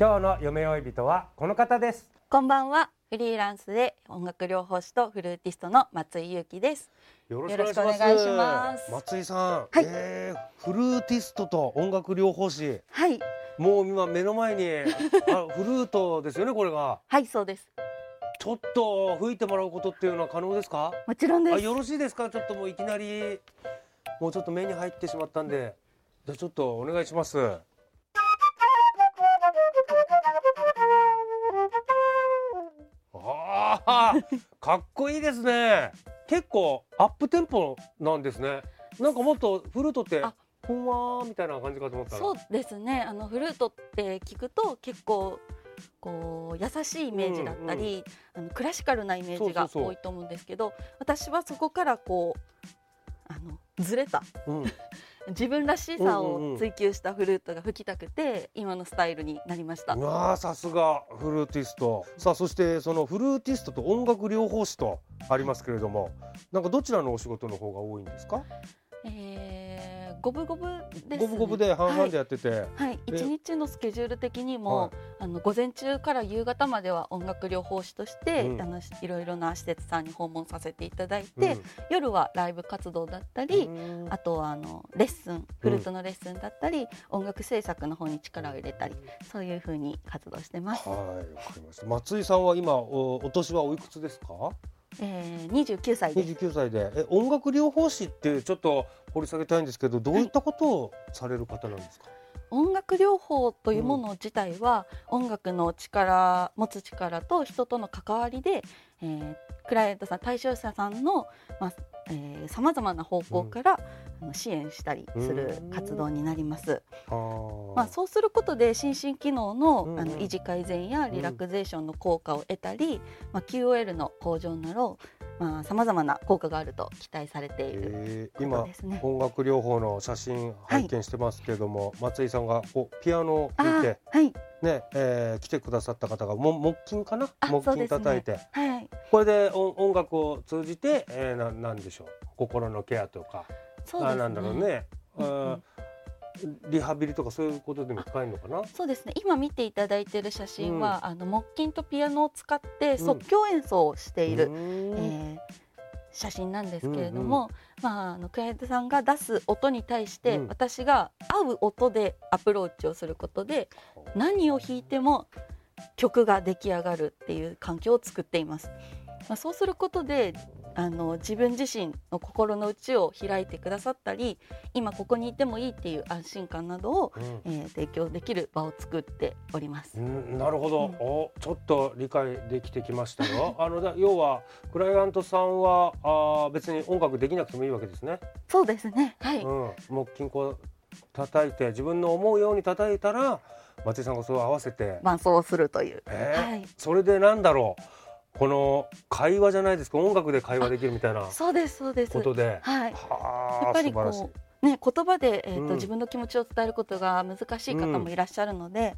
今日の夢追い人はこの方です。こんばんは。フリーランスで音楽療法士とフルーティストの松井裕樹です。よろしくお願いします。松井さん、はい。えーフルーティストと音楽療法士。はい、もう今目の前にあフルートですよねこれが。はい、そうです。ちょっと吹いてもらうことっていうのは可能ですか？もちろんです。あよろしいですか？ちょっともういきなりもうちょっと目に入ってしまったんで。じゃあちょっとお願いします かっこいいですね。結構アップテンポなんですね。なんかもっとフルートってあふんわーみたいな感じかと思ったらそうですね。あのフルートって聞くと結構こう優しいイメージだったり、あのクラシカルなイメージが多いと思うんですけど、私はそこからこうあのずれた。うん、自分らしさうんうんうん。を追求したフルートが吹きたくて、今のスタイルになりました。あさすがフルーティスト。さあそしてそのフルーティストと音楽療法士とありますけれどもなんかどちらのお仕事の方が多いんですか？えー、五分五分です、ね。五分五分で半々でやってて、はい、え一日のスケジュール的にも、はい。あの午前中から夕方までは音楽療法士として、うん。あのいろいろな施設さんに訪問させていただいて、うん。夜はライブ活動だったり、うん。あとはあのレッスンフルートのレッスンだったり、音楽制作の方に力を入れたりそういう風に活動してます。はいわかりました。松井さんは今おお年はおいくつですか？えー、29歳で。す。29歳で。え音楽療法士ってちょっと掘り下げたいんですけどどういったことをされる方なんですか、音楽療法というもの自体は、音楽の力持つ力と人との関わりで、えークライアントさん対象者さんのさまざ、まな方向から、あの支援したりする活動になります。まあ、そうすることで心身機能の,、あの維持改善やリラクゼーションの効果を得たり、まあ、QOL の向上などさまざ、まな効果があると期待されている。えー。こ今音楽療法の写真拝見してますけれども、松井さんがこうピアノを弾いてあはい、ね、えー来てくださった方がも木琴かな？あ木琴叩いて、はい、これで音音楽を通じて、えー、ななんでしょう？心のケアとか。そうね。あなんだろうね、うんうんリハビリとかそういうことでも使えるのかな？そうですね。今見ていただいている写真は、あの木琴とピアノを使って即興演奏をしている、うーん。えー写真なんですけれども、まあ、あのクライアントさんが出す音に対して、うん。私が合う音でアプローチをすることで何を弾いても曲が出来上がるっていう環境を作っています。まあ、そうすることであの自分自身の心の内を開いてくださったり今ここにいてもいいっていう安心感などを、うんえー提供できる場を作っております。うんなるほど、うんおちょっと理解できてきましたよ あのだ要はクライアントさんはあー別に音楽できなくてもいいわけですね、そうですね。はい。うん、木琴こう叩いて自分の思うように叩いたら松井さんがそれを合わせて、伴奏をするという。えーはい。それでなんだろうこの会話じゃないですか音楽で会話できるみたいなそうですそうです。ことで。はい。はあやっぱりこうね言葉でえっ、と、うん。自分の気持ちを伝えることが難しい方もいらっしゃるので、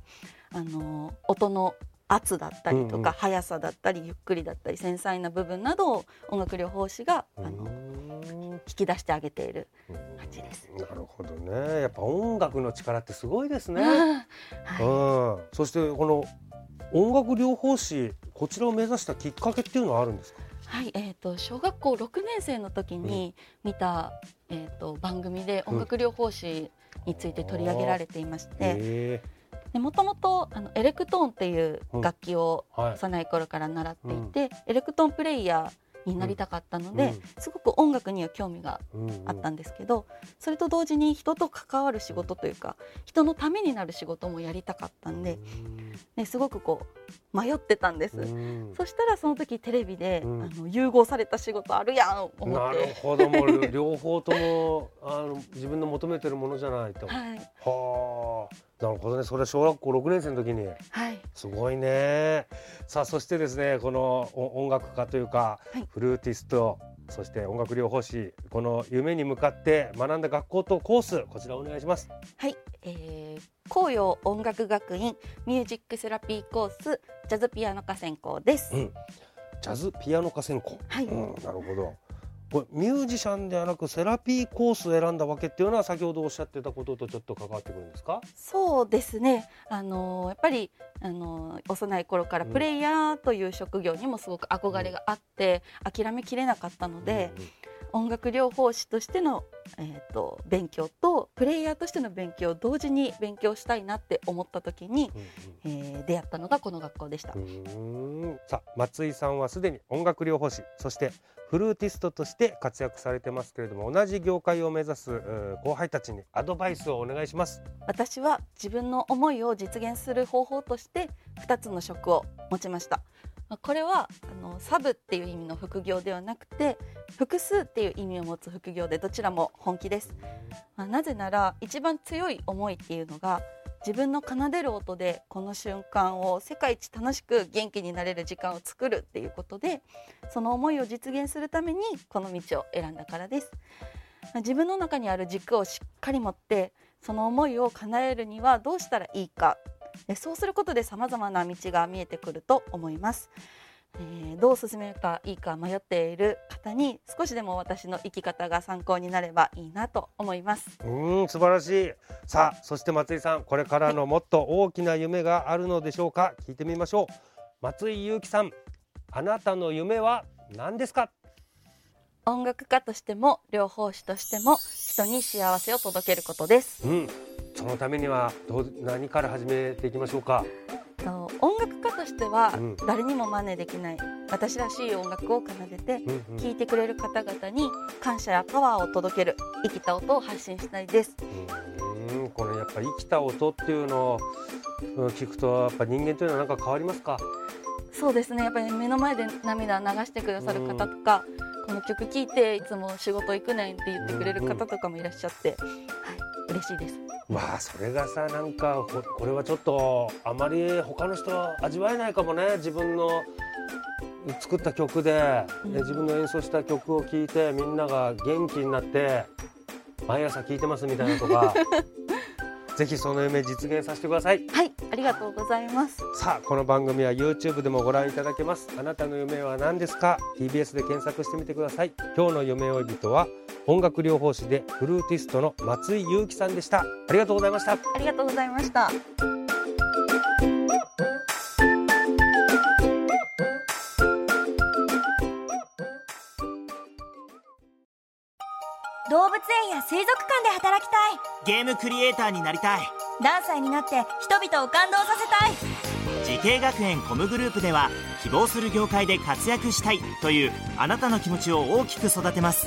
あの音の圧だったりとか、うんうん。速さだったりゆっくりだったり繊細な部分などを音楽療法士があのうーん。引き出してあげている感じです。なるほどね。やっぱ音楽の力ってすごいですね、はい。うん、そしてこの音楽療法士こちらを目指したきっかけっていうのはあるんですか？はい、えっ、と小学校6年生の時に見た、えっ、と番組で音楽療法士について取り上げられていまして、へもともとあのエレクトーンっていう楽器をはい。幼い頃から習っていて、エレクトーンプレイヤーになりたかったので、うん。すごく音楽には興味があったんですけど、それと同時に人と関わる仕事というか人のためになる仕事もやりたかったんで、ね、すごくこう迷ってたんです。うん。そしたらその時テレビで、うん。あの融合された仕事あるやん思なる。ほど。もう両方ともあの自分の求めてるものじゃないと。はい、はあなるほどねそれ小学校6年生の時にはい、すごいねさあそしてですねこのお音楽家というか、はいフルーティストそして音楽療法士この夢に向かって学んだ学校とコースこちらお願いします。はい、えー、紅葉音楽学院ミュージックセラピーコースジャズピアノ科専攻です。うんジャズピアノ科専攻。はいうん、なるほど。これミュージシャンではなくセラピーコースを選んだわけっていうのは先ほどおっしゃってたこととちょっと関わってくるんですか？そうですね。あのやっぱりあの幼い頃からプレイヤーという職業にもすごく憧れがあって、諦めきれなかったので、音楽療法士としてのえーと勉強とプレイヤーとしての勉強を同時に勉強したいなって思った時に、うんうんえー出会ったのがこの学校でした。さあ松井さんはすでに音楽療法士そしてフルーティストとして活躍されてますけれども同じ業界を目指す後輩たちにアドバイスをお願いします。私は自分の思いを実現する方法として2つの職を持ちましたまこれはあのサブっていう意味の副業ではなくて複数っていう意味を持つ副業でどちらも本気です、まあなぜなら一番強い思いっていうのが自分の奏でる音でこの瞬間を世界一楽しく元気になれる時間を作るっていうことでその思いを実現するためにこの道を選んだからです。自分の中にある軸をしっかり持ってその思いを叶えるにはどうしたらいいか。そうすることでさまざまな道が見えてくると思います、えーどう進めるかいいか迷っている方に少しでも私の生き方が参考になればいいなと思います。うーん素晴らしい。さあそして松井さんこれからのもっと大きな夢があるのでしょうか。聞いてみましょう。松井裕樹さんあなたの夢は何ですか？音楽家としても療法士としても人に幸せを届けることです。うん。そのためにはどう何から始めていきましょうか？音楽家としてはうん。誰にも真似できない私らしい音楽を奏でて聴いてくれる方々に感謝やパワーを届ける生きた音を発信したいです。うーんこれやっぱ生きた音っていうのをうん聞くとやっぱ人間というのは何か変わりますか？そうですね。やっぱり目の前で涙流してくださる方とか、この曲聴いていつも仕事行くねんって言ってくれる方とかもいらっしゃって、はい嬉しいです。まあそれがさなんかほこれはちょっとあまり他の人は味わえないかもね。自分の作った曲で、うん。で自分の演奏した曲を聴いてみんなが元気になって毎朝聴いてますみたいなとか ぜひその夢実現させてください。はいありがとうございます。さあこの番組は YouTube でもご覧いただけます。あなたの夢は何ですか？TBS で検索してみてください。今日の夢追い人は音楽療法士でフルーティストの松井優樹さんでした。ありがとうございました。ありがとうございました。動物園や水族館で働きたい。ゲームクリエイターになりたい。ダンサーになって人々を感動させたい。滋慶学園 COMグループでは希望する業界で活躍したいというあなたの気持ちを大きく育てます